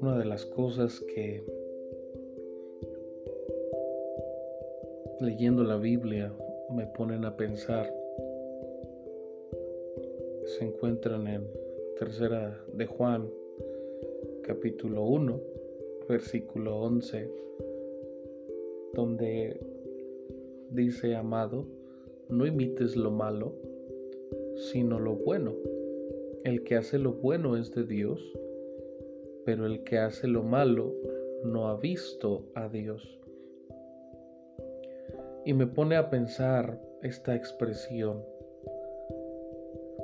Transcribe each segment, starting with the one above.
Una de las cosas que leyendo la Biblia me ponen a pensar se encuentran en tercera de Juan capítulo 1 versículo 11 donde dice amado no imites lo malo sino lo bueno el que hace lo bueno es de Dios pero el que hace lo malo no ha visto a Dios y me pone a pensar esta expresión,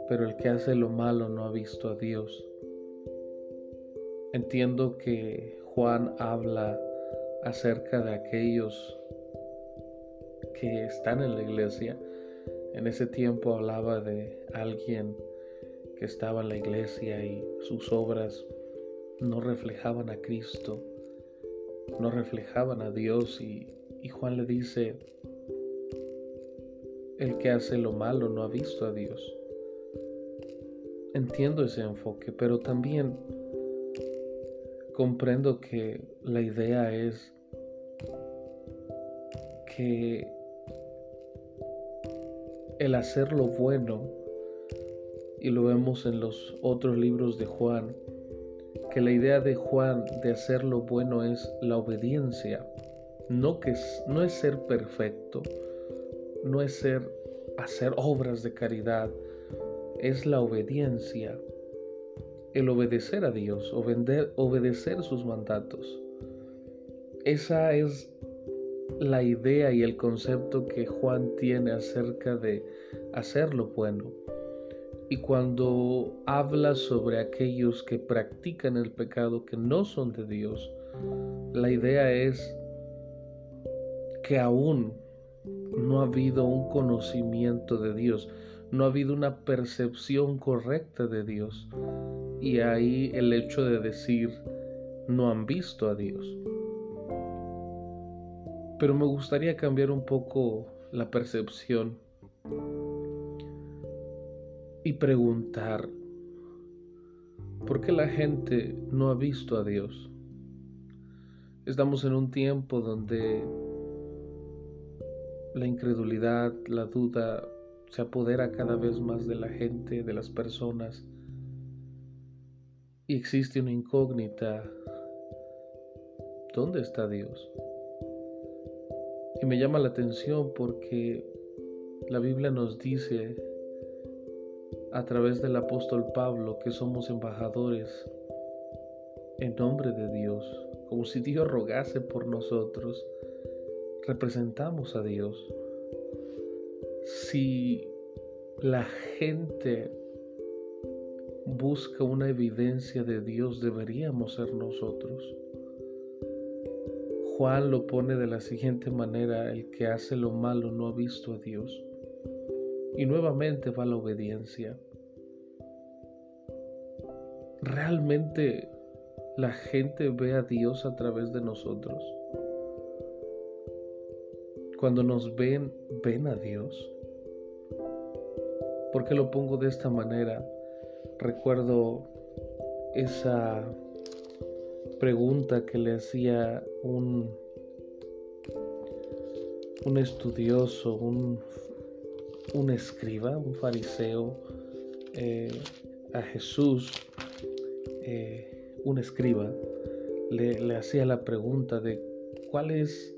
pero el que hace lo malo no ha visto a Dios. Entiendo que Juan habla acerca de aquellos que están en la iglesia. En ese tiempo hablaba de alguien que estaba en la iglesia y sus obras no reflejaban a Cristo, no reflejaban a Dios y, y Juan le dice, el que hace lo malo no ha visto a Dios. Entiendo ese enfoque, pero también comprendo que la idea es que el hacer lo bueno, y lo vemos en los otros libros de Juan, que la idea de Juan de hacer lo bueno es la obediencia, no, que no es ser perfecto, no es ser hacer obras de caridad, es la obediencia, el obedecer a Dios, obedecer sus mandatos. Esa es la idea y el concepto que Juan tiene acerca de hacer lo bueno. Y cuando habla sobre aquellos que practican el pecado que no son de Dios, la idea es que aún no ha habido un conocimiento de Dios, no ha habido una percepción correcta de Dios. Y ahí el hecho de decir, no han visto a Dios. Pero me gustaría cambiar un poco la percepción y preguntar, ¿por qué la gente no ha visto a Dios? Estamos en un tiempo donde la incredulidad, la duda se apodera cada vez más de la gente, de las personas. Y existe una incógnita. ¿Dónde está Dios? Y me llama la atención porque la Biblia nos dice a través del apóstol Pablo que somos embajadores en nombre de Dios, como si Dios rogase por nosotros representamos a Dios. Si la gente busca una evidencia de Dios, deberíamos ser nosotros. Juan lo pone de la siguiente manera, el que hace lo malo no ha visto a Dios. Y nuevamente va la obediencia. ¿Realmente la gente ve a Dios a través de nosotros? Cuando nos ven, ven a Dios. ¿Por qué lo pongo de esta manera? Recuerdo esa pregunta que le hacía un, un estudioso, un, un escriba, un fariseo, eh, a Jesús, eh, un escriba, le, le, hacía la pregunta de cuál es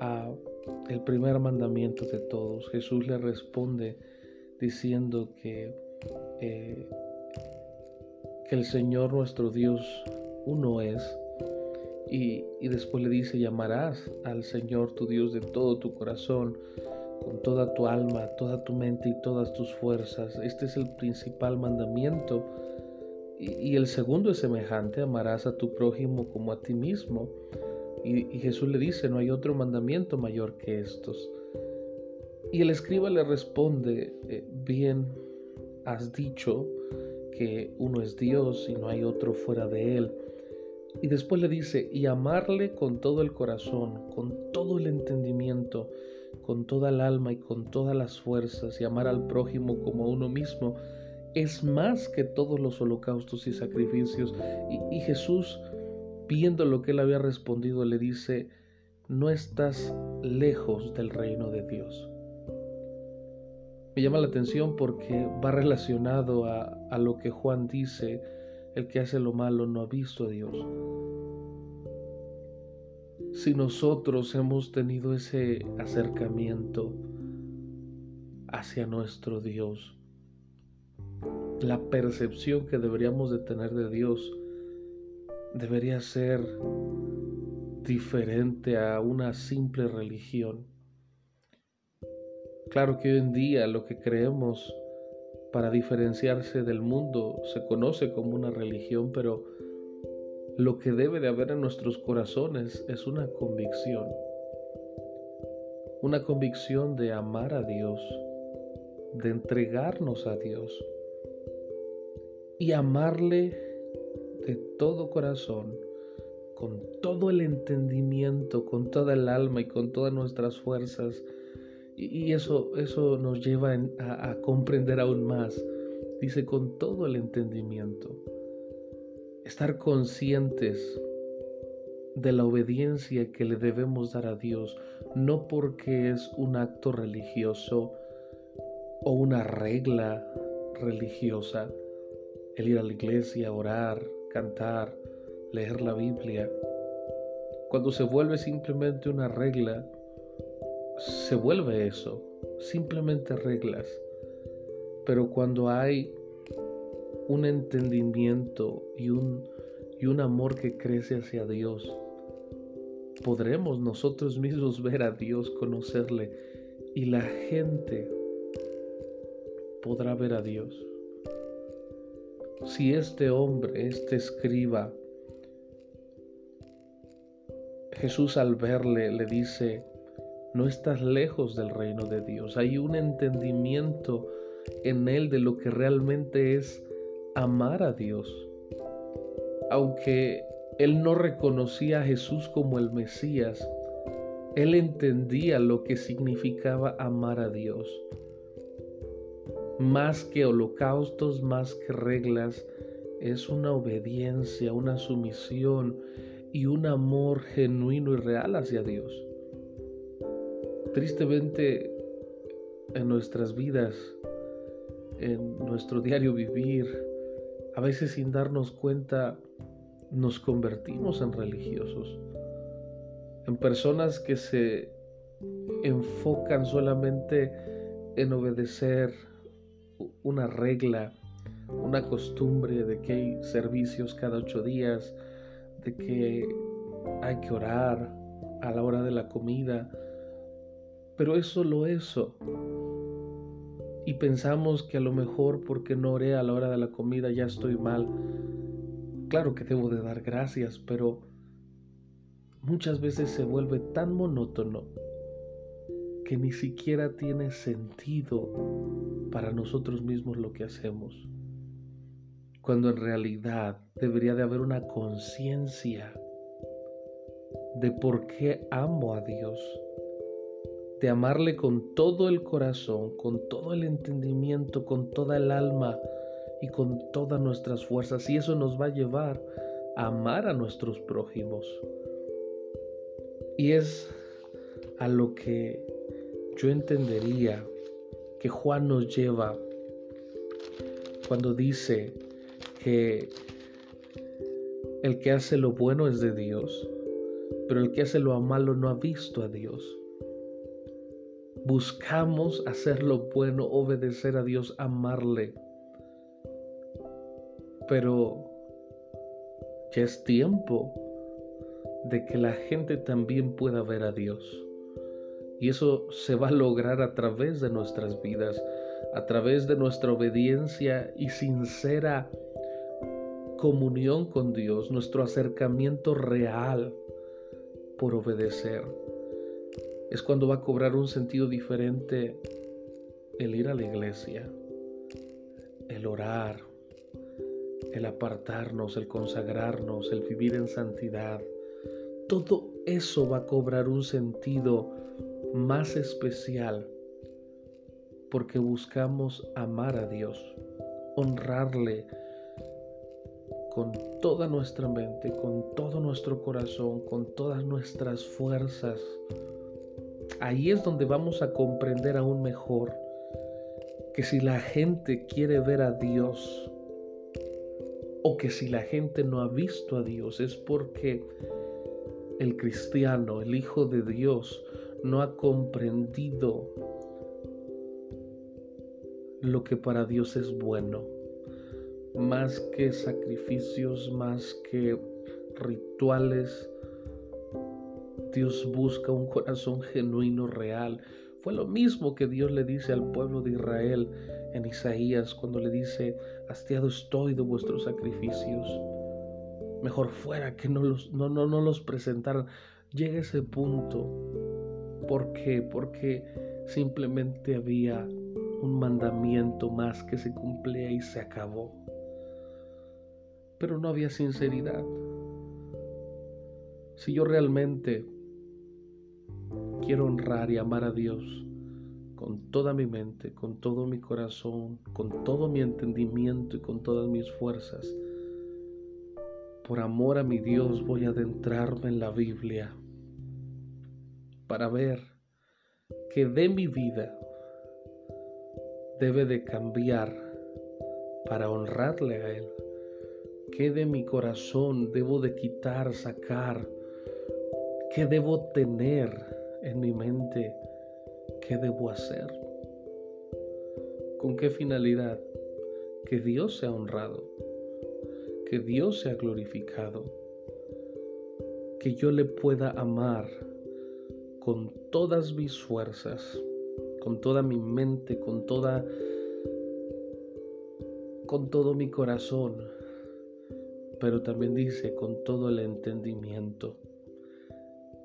a el primer mandamiento de todos. Jesús le responde diciendo que, eh, que el Señor nuestro Dios uno es. Y, y después le dice, llamarás al Señor tu Dios de todo tu corazón, con toda tu alma, toda tu mente y todas tus fuerzas. Este es el principal mandamiento. Y, el segundo es semejante, amarás a tu prójimo como a ti mismo. Y, Jesús le dice, no hay otro mandamiento mayor que estos. Y el escriba le responde, eh, bien has dicho que uno es Dios y no hay otro fuera de él. Y después le dice, y amarle con todo el corazón, con todo el entendimiento con toda el alma y con todas las fuerzas y amar al prójimo como a uno mismo es más que todos los holocaustos y sacrificios. Y, y Jesús, viendo lo que él había respondido, le dice, no estás lejos del reino de Dios. Me llama la atención porque va relacionado a, lo que Juan dice, el que hace lo malo no ha visto a Dios. Si nosotros hemos tenido ese acercamiento hacia nuestro Dios, la percepción que deberíamos de tener de Dios debería ser diferente a una simple religión. Claro que hoy en día lo que creemos para diferenciarse del mundo se conoce como una religión, pero lo que debe de haber en nuestros corazones es una convicción. Una convicción de amar a Dios, de entregarnos a Dios y amarle de todo corazón, con todo el entendimiento, con toda el alma y con todas nuestras fuerzas y eso, eso nos lleva a, comprender aún más. Dice, con todo el entendimiento. Estar conscientes de la obediencia que le debemos dar a Dios, no porque es un acto religioso o una regla religiosa, el ir a la iglesia, orar, cantar, leer la Biblia. Cuando se vuelve simplemente una regla, se vuelve eso, simplemente reglas. Pero cuando hay un entendimiento y un, y un amor que crece hacia Dios, podremos nosotros mismos ver a Dios, conocerle, y la gente podrá ver a Dios. Si este hombre, este escriba, Jesús al verle le dice, no estás lejos del reino de Dios. Hay un entendimiento en él de lo que realmente es amar a Dios. Aunque él no reconocía a Jesús como el Mesías, él entendía lo que significaba amar a Dios. Más que holocaustos, más que reglas, es una obediencia, una sumisión y un amor genuino y real hacia Dios. Tristemente, en nuestras vidas, en nuestro diario vivir, a veces sin darnos cuenta, nos convertimos en religiosos, en personas que se enfocan solamente en obedecer una regla, una costumbre de que hay servicios cada ocho días, de que hay que orar a la hora de la comida, pero es solo eso. Y pensamos que a lo mejor porque no oré a la hora de la comida ya estoy mal. Claro que debo de dar gracias, pero muchas veces se vuelve tan monótono que ni siquiera tiene sentido para nosotros mismos lo que hacemos. Cuando en realidad debería de haber una conciencia de por qué amo a Dios de amarle con todo el corazón, con todo el entendimiento, con toda el alma y con todas nuestras fuerzas. Y eso nos va a llevar a amar a nuestros prójimos. Y es a lo que yo entendería que Juan nos lleva cuando dice que el que hace lo bueno es de Dios, pero el que hace lo malo no ha visto a Dios buscamos hacer lo bueno, obedecer a Dios, amarle. Pero ya es tiempo de que la gente también pueda ver a Dios. Y eso se va a lograr a través de nuestras vidas, a través de nuestra obediencia y sincera comunión con Dios, nuestro acercamiento real por obedecer es cuando va a cobrar un sentido diferente el ir a la iglesia, el orar, el apartarnos, el consagrarnos, el vivir en santidad. Todo eso va a cobrar un sentido más especial porque buscamos amar a Dios, honrarle con toda nuestra mente, con todo nuestro corazón, con todas nuestras fuerzas. Ahí es donde vamos a comprender aún mejor que si la gente quiere ver a Dios o que si la gente no ha visto a Dios es porque el cristiano, el Hijo de Dios, no ha comprendido lo que para Dios es bueno. Más que sacrificios, más que rituales, Dios busca un corazón genuino, real, fue lo mismo que Dios le dice al pueblo de Israel en Isaías cuando le dice, hastiado estoy de vuestros sacrificios. Mejor fuera que no los, no, no, no los presentaran. Llega ese punto. ¿Por qué? Porque simplemente había un mandamiento más que se cumplía y se acabó. Pero no había sinceridad. Si yo realmente quiero honrar y amar a Dios con toda mi mente, con todo mi corazón, con todo mi entendimiento y con todas mis fuerzas. Por amor a mi Dios voy a adentrarme en la Biblia para ver que de mi vida debe de cambiar para honrarle a Él. Que de mi corazón debo de quitar, sacar, que debo tener en mi mente qué debo hacer. ¿Con qué finalidad? Que Dios sea honrado, que Dios sea glorificado, que yo le pueda amar con todas mis fuerzas, con toda mi mente, con toda con todo mi corazón, pero también dice con todo el entendimiento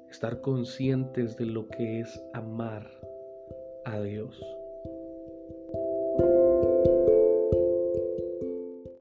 estar conscientes de lo que es amar a Dios.